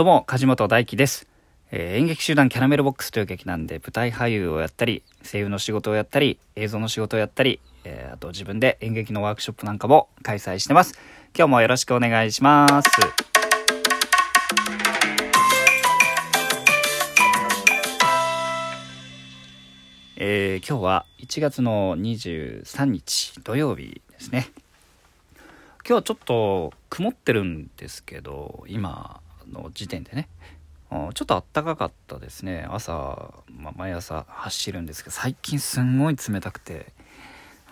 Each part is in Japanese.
どうも、梶本大輝です。えー演劇集団キャラメルボックスという劇団で舞台俳優をやったり、声優の仕事をやったり、映像の仕事をやったり、えーあと自分で演劇のワークショップなんかも開催してます。今日もよろしくお願いします。えー今日は1月の23日土曜日ですね。今日はちょっと曇ってるんですけど今の時点でねちょっと暖かかったですね朝、まあ毎朝走るんですけど最近すんごい冷たくて、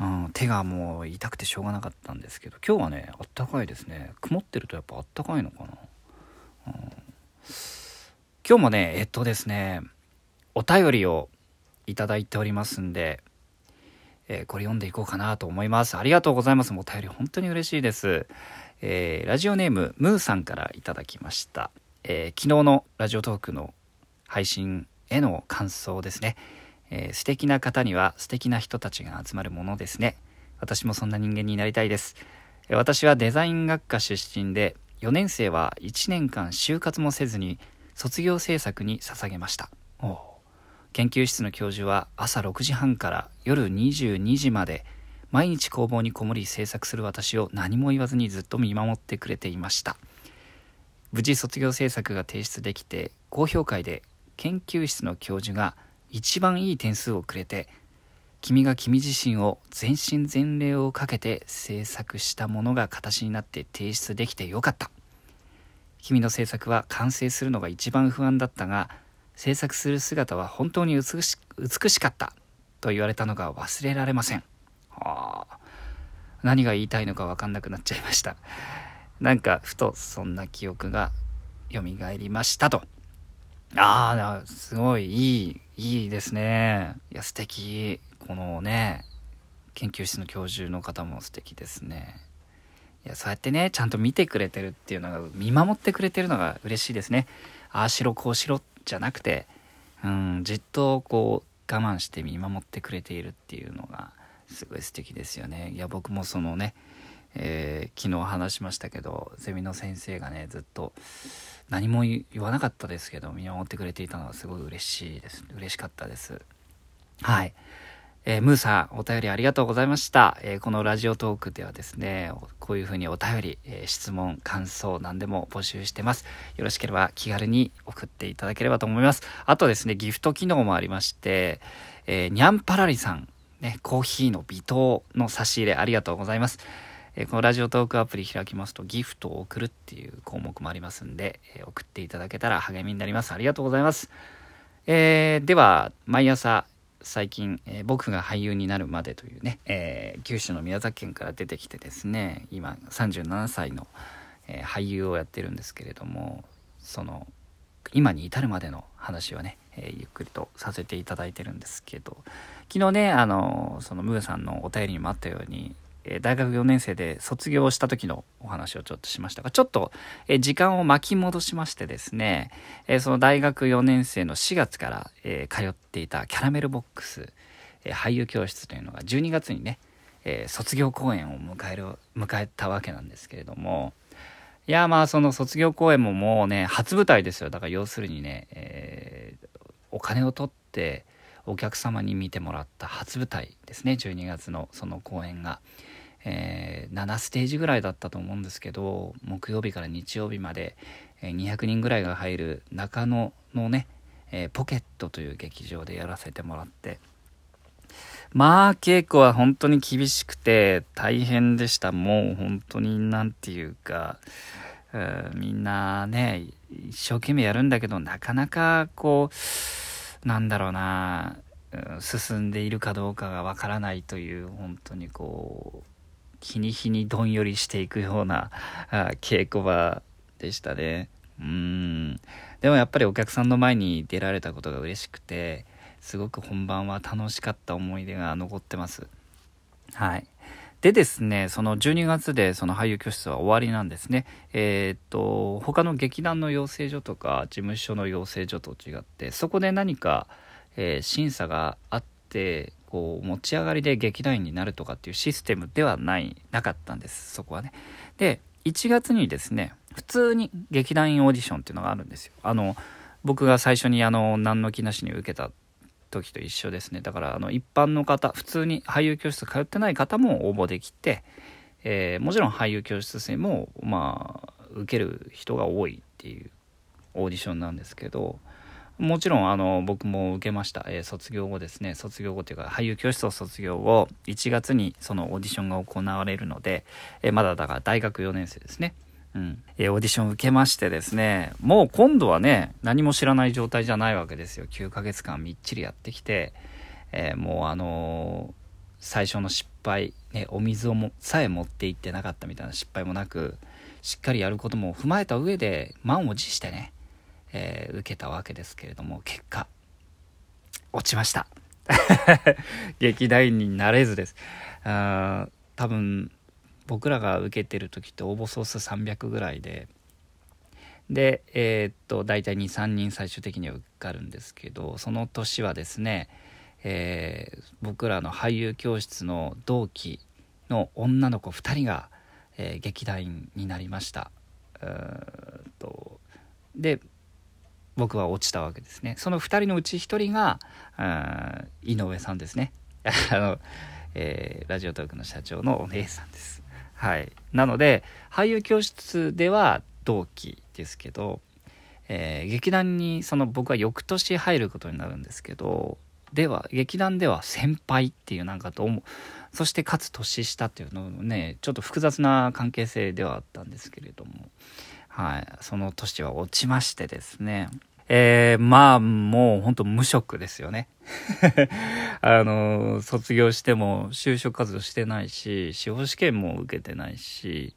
うん、手がもう痛くてしょうがなかったんですけど今日はね暖かいですね曇ってるとやっぱ暖かいのかな、うん、今日もねえっとですねお便りをいただいておりますんでえーこれ読んでいこうかなと思います。ありがとうございます。お便り本当に嬉しいです。えーラジオネームムーさんからいただきました。えー昨日のラジオトークの配信への感想ですね。えー素敵な方には素敵な人たちが集まるものですね。私もそんな人間になりたいです。私はデザイン学科出身で、4年生は1年間就活もせずに卒業制作に捧げました。研究室の教授は朝6時半から夜22時まで毎日工房にこもり制作する私を何も言わずにずっと見守ってくれていました。無事卒業制作が提出できて高評価で研究室の教授が一番いい点数をくれて君が君自身を全身全霊をかけて制作したものが形になって提出できてよかった。君の制作は完成するのが一番不安だったが制作する姿は本当に美し美しかったと言われたのが忘れられません。はあ何が言いたいのか分かんなくなっちゃいました。なんかふとそんな記憶が蘇りましたと。ああすごいいいいいですね。いや素敵。このね研究室の教授の方も素敵ですね。いやそうやってねちゃんと見てくれてるっていうのが見守ってくれてるのが嬉しいですね。ああしろこうしろじゃなくてうんじっとこう我慢して見守ってくれているっていうのがすごい素敵ですよねいや僕もそのね、えー昨日話しましたけどゼミの先生がねずっと何も言わなかったですけど見守ってくれていたのはすごい嬉しいです嬉しかったですはいえームーさん、お便りありがとうございました。えーこのラジオトークではですね、こういうふうにお便り、えー質問、感想、何でも募集してます。よろしければ気軽に送っていただければと思います。あとですね、ギフト機能もありまして、えーニャンパラリさん、ね、コーヒーの微糖の差し入れありがとうございます。えこのラジオトークアプリ開きますとギフトを送るっていう項目もありますんで、え送っていただけたら励みになります。ありがとうございます。えーでは毎朝最近、えー僕が俳優になるまでというね、えー九州の宮崎県から出てきてですね今37歳の、え俳優をやってるんですけれどもその今に至るまでの話をね、えゆっくりとさせていただいてるんですけど。昨日ねあのそのムーさんのお便りにもあったようにえ大学4年生で卒業した時のお話をちょっとしましたが、ちょっと、え時間を巻き戻しましてですね、えその大学4年生の4月から、え通っていたキャラメルボックス、え俳優教室というのが12月にね、え卒業公演を迎える、迎えたわけなんですけれども、いやまあその卒業公演ももうね初舞台ですよ。だから要するにね、えーお金を取ってお客様に見てもらった初舞台ですね。12月のその公演が、えー7ステージぐらいだったと思うんですけど木曜日から日曜日まで、200人ぐらいが入る中野のね、えーポケットという劇場でやらせてもらって。まあ稽古は本当に厳しくて大変でした。もう本当になんていうか、うんみんなね一生懸命やるんだけどなかなかこうなんだろうな進んでいるかどうかがわからないという本当にこう日に日にどんよりしていくような稽古場でしたね。うん。でもやっぱりお客さんの前に出られたことが嬉しくてすごく本番は楽しかった思い出が残ってます。はい。でですね、その12月でその俳優教室は終わりなんですね。えーっと、他の劇団の養成所とか事務所の養成所と違って、そこで何か、えー審査があって、こう持ち上がりで劇団員になるとかっていうシステムではないなかったんですそこはねで1月にですね普通に劇団員オーディションっていうのがあるんですよあの僕が最初にあの何の気なしに受けた時と一緒ですね。だからあの一般の方普通に俳優教室通ってない方も応募できて、えー、もちろん俳優教室生もまあ受ける人が多いっていうオーディションなんですけどもちろんあの僕も受けました、えー、卒業後ですね。卒業後というか俳優教室を卒業後1月にそのオーディションが行われるので、えー、まだだから大学4年生ですね。うん、えー、オーディション受けましてですねもう今度はね何も知らない状態じゃないわけですよ。9ヶ月間みっちりやってきて、えー、もうあのー、最初の失敗、ね、お水をもさえ持っていってなかったみたいな失敗もなくしっかりやることも踏まえた上で満を持してね、え受けたわけですけれども結果落ちました。劇団員になれずです。あ多分僕らが受けてる時って応募総数300ぐらいででえー、っと大体23人最終的には受かるんですけどその年はですね、えー、僕らの俳優教室の同期の女の子2人が、えー、劇団員になりました。と。で僕は落ちたわけですね。その2人のうち1人が井上さんですね。あの、えー、ラジオトークの社長のお姉さんです。はい。なので、俳優教室では同期ですけど、えー、劇団にその僕は翌年入ることになるんですけど、では、劇団では先輩っていうなんかと思う、そしてかつ年下っていうのね、ちょっと複雑な関係性ではあったんですけれども、はい。その年は落ちましてですね、えー、まあ、もう本当無職ですよね。あの、卒業しても就職活動してないし、司法試験も受けてないし、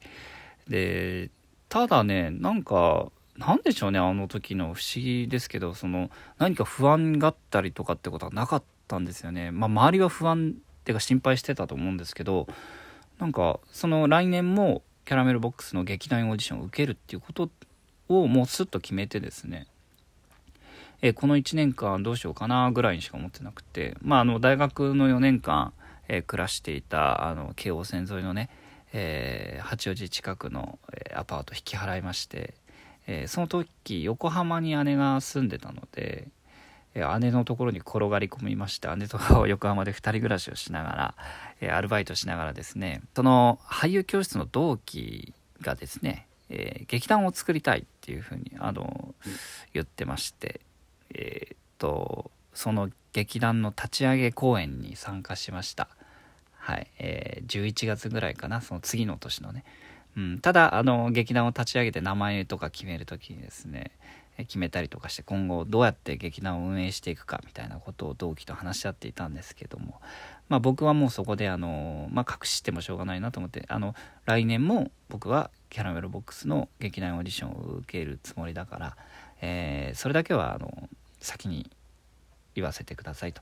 で、ただね、なんか、なんでしょうね、あの時の不思議ですけど、その、何か不安があったりとかってことはなかったんですよね。まあ、周りは不安っていうか心配してたと思うんですけど、なんか、その来年もキャラメルボックスの劇団オーディションを受けるっていうことをもうスッと決めてですね、えこの1年間どうしようかなぐらいにしか思ってなくて、まあ、あの大学の4年間、え暮らしていたあの京王線沿いのね、えー、八王子近くの、えアパート引き払いまして、え、その時横浜に姉が住んでたので、え、姉のところに転がり込みまして姉と横浜で2人暮らしをしながら、えアルバイトしながらですねその俳優教室の同期がですね、え劇団を作りたいっていうふうにあの言ってましてえー、っとその劇団の立ち上げ公演に参加しました。はい、えー、11月ぐらいかなその次の年のね、うん、ただあの劇団を立ち上げて名前とか決める時にですね決めたりとかして今後どうやって劇団を運営していくかみたいなことを同期と話し合っていたんですけども、まあ、僕はもうそこであの、まあ、隠してもしょうがないなと思ってあの来年も僕はキャラメルボックスの劇団オーディションを受けるつもりだから、えー、それだけはあの先に言わせてくださいと。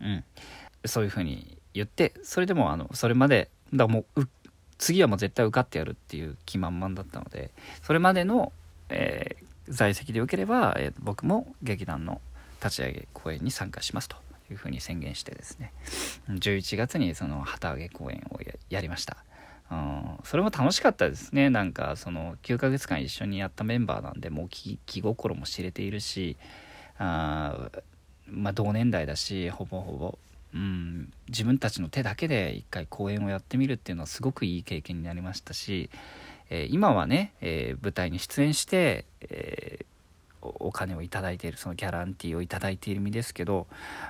うん。そういうふうに言って、それでも、あの、それまで、だもう、次はもう絶対受かってやるっていう気満々だったので、それまでの、えー、在籍でよければ、えー、僕も劇団の立ち上げ公演に参加しますというふうに宣言してですね、11月にその旗揚げ公演をやりました。うん、それも楽しかったですねなんかその9ヶ月間一緒にやったメンバーなんでもう気心も知れているしあまあ同年代だしほぼほぼ、うん、自分たちの手だけで一回公演をやってみるっていうのはすごくいい経験になりましたし、えー、今はね、えー、舞台に出演して、えーお金を頂いているそのギャランティーを頂いている身ですけど、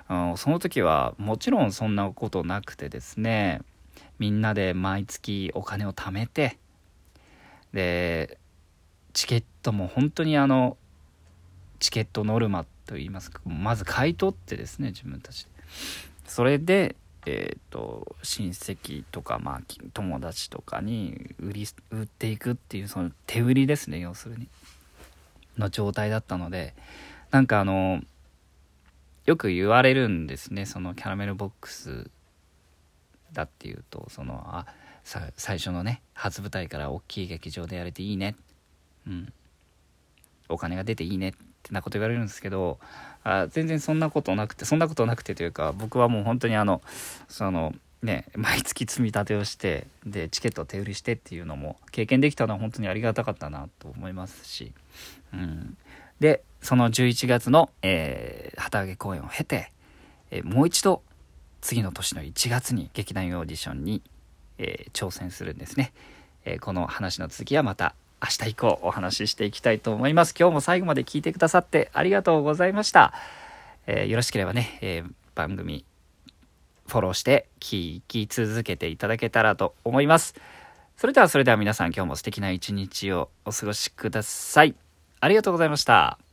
うん、その時はもちろんそんなことなくてですねみんなで毎月お金を貯めてでチケットも本当にあのチケットノルマっといいますかまず買い取ってですね自分たちで。それでえっ、ー、と親戚とか、まあ、友達とかに売り売っていくっていうその手売りですね要するに。の状態だったのでなんかあのよく言われるんですねそのキャラメルボックスだっていうとそのあ最初のね初舞台から大きい劇場でやれていいね。うん。お金が出ていいねってなこと言われるんですけどあ全然そんなことなくてそんなことなくてというか僕はもう本当にあのそのね毎月積み立てをしてでチケットを手売りしてっていうのも経験できたのは本当にありがたかったなと思いますし、うん、でその11月の、えー、旗揚げ公演を経て、えー、もう一度次の年の1月に劇団オーディションに、えー、挑戦するんですね、えこの話の続きはまた明日以降お話ししていきたいと思います今日も最後まで聞いてくださってありがとうございました、えよろしければね、え番組フォローして聞き続けていただけたらと思います。それではそれでは皆さん今日も素敵な一日をお過ごしください。ありがとうございました。